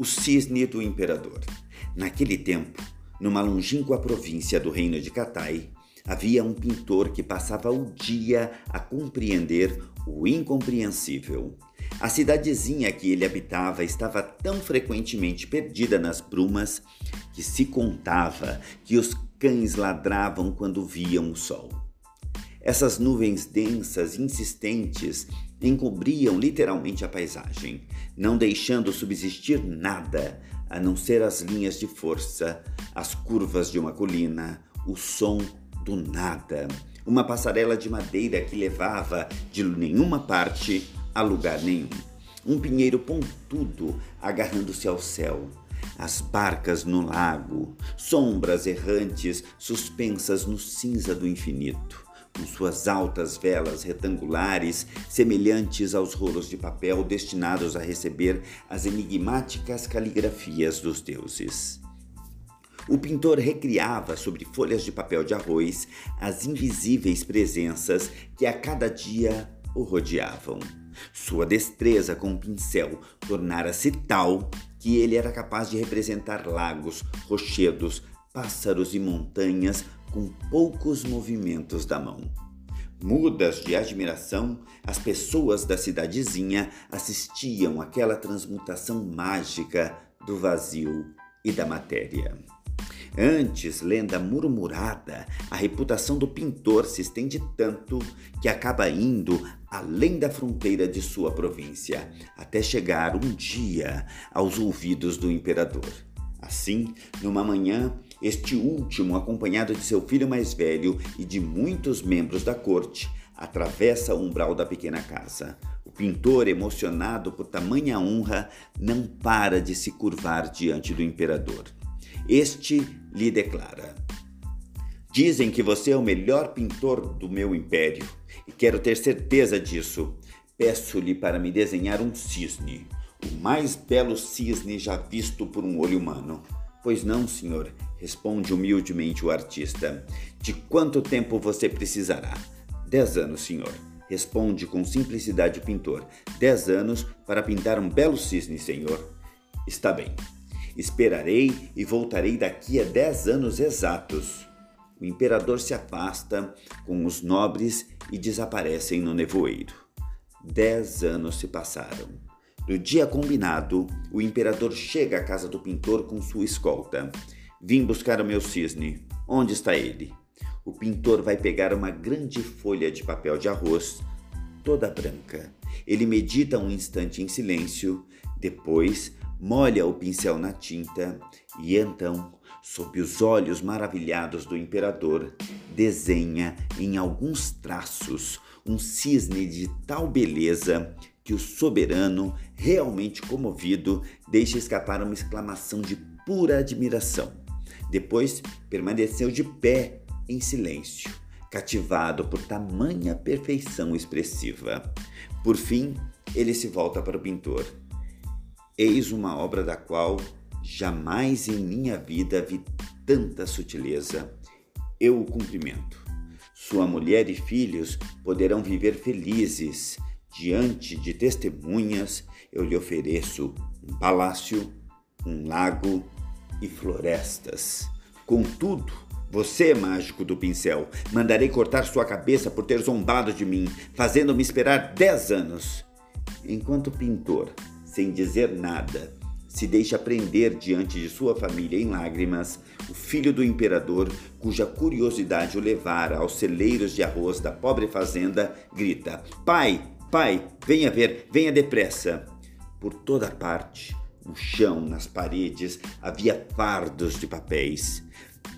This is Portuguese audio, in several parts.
O cisne do imperador. Naquele tempo, numa longínqua província do reino de Catai, havia um pintor que passava o dia a compreender o incompreensível. A cidadezinha que ele habitava estava tão frequentemente perdida nas brumas que se contava que os cães ladravam quando viam o sol. Essas nuvens densas insistentes encobriam literalmente a paisagem, não deixando subsistir nada a não ser as linhas de força, as curvas de uma colina, o som do nada, uma passarela de madeira que levava de nenhuma parte a lugar nenhum. Um pinheiro pontudo agarrando-se ao céu, as barcas no lago, sombras errantes suspensas no cinza do infinito com suas altas velas retangulares, semelhantes aos rolos de papel destinados a receber as enigmáticas caligrafias dos deuses. O pintor recriava sobre folhas de papel de arroz as invisíveis presenças que a cada dia o rodeavam. Sua destreza com o pincel tornara-se tal que ele era capaz de representar lagos, rochedos, pássaros e montanhas com poucos movimentos da mão. Mudas de admiração, as pessoas da cidadezinha assistiam àquela transmutação mágica do vazio e da matéria. Antes, lenda murmurada, a reputação do pintor se estende tanto que acaba indo além da fronteira de sua província, até chegar um dia aos ouvidos do imperador. Assim, numa manhã, este último, acompanhado de seu filho mais velho e de muitos membros da corte, atravessa o umbral da pequena casa. O pintor, emocionado por tamanha honra, não para de se curvar diante do imperador. Este lhe declara: Dizem que você é o melhor pintor do meu império e quero ter certeza disso. Peço-lhe para me desenhar um cisne, o mais belo cisne já visto por um olho humano. Pois não, senhor, responde humildemente o artista. De quanto tempo você precisará? Dez anos, senhor. Responde com simplicidade o pintor. Dez anos para pintar um belo cisne, senhor. Está bem. Esperarei e voltarei daqui a dez anos exatos. O imperador se afasta com os nobres e desaparecem no nevoeiro. Dez anos se passaram. No dia combinado, o imperador chega à casa do pintor com sua escolta. Vim buscar o meu cisne. Onde está ele? O pintor vai pegar uma grande folha de papel de arroz, toda branca. Ele medita um instante em silêncio, depois molha o pincel na tinta e então, sob os olhos maravilhados do imperador, desenha em alguns traços um cisne de tal beleza que o soberano, realmente comovido, deixa escapar uma exclamação de pura admiração. Depois permaneceu de pé em silêncio, cativado por tamanha perfeição expressiva. Por fim, ele se volta para o pintor. Eis uma obra da qual jamais em minha vida vi tanta sutileza. Eu o cumprimento. Sua mulher e filhos poderão viver felizes Diante de testemunhas, eu lhe ofereço um palácio, um lago e florestas. Contudo, você, mágico do pincel, mandarei cortar sua cabeça por ter zombado de mim, fazendo-me esperar dez anos. Enquanto o pintor, sem dizer nada, se deixa prender diante de sua família em lágrimas, o filho do imperador, cuja curiosidade o levara aos celeiros de arroz da pobre fazenda, grita: Pai, Pai, venha ver, venha depressa. Por toda parte, no chão, nas paredes, havia fardos de papéis,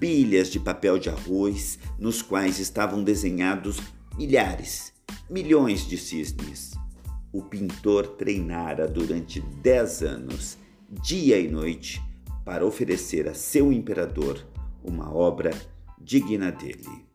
pilhas de papel de arroz, nos quais estavam desenhados milhares, milhões de cisnes. O pintor treinara durante dez anos, dia e noite, para oferecer a seu imperador uma obra digna dele.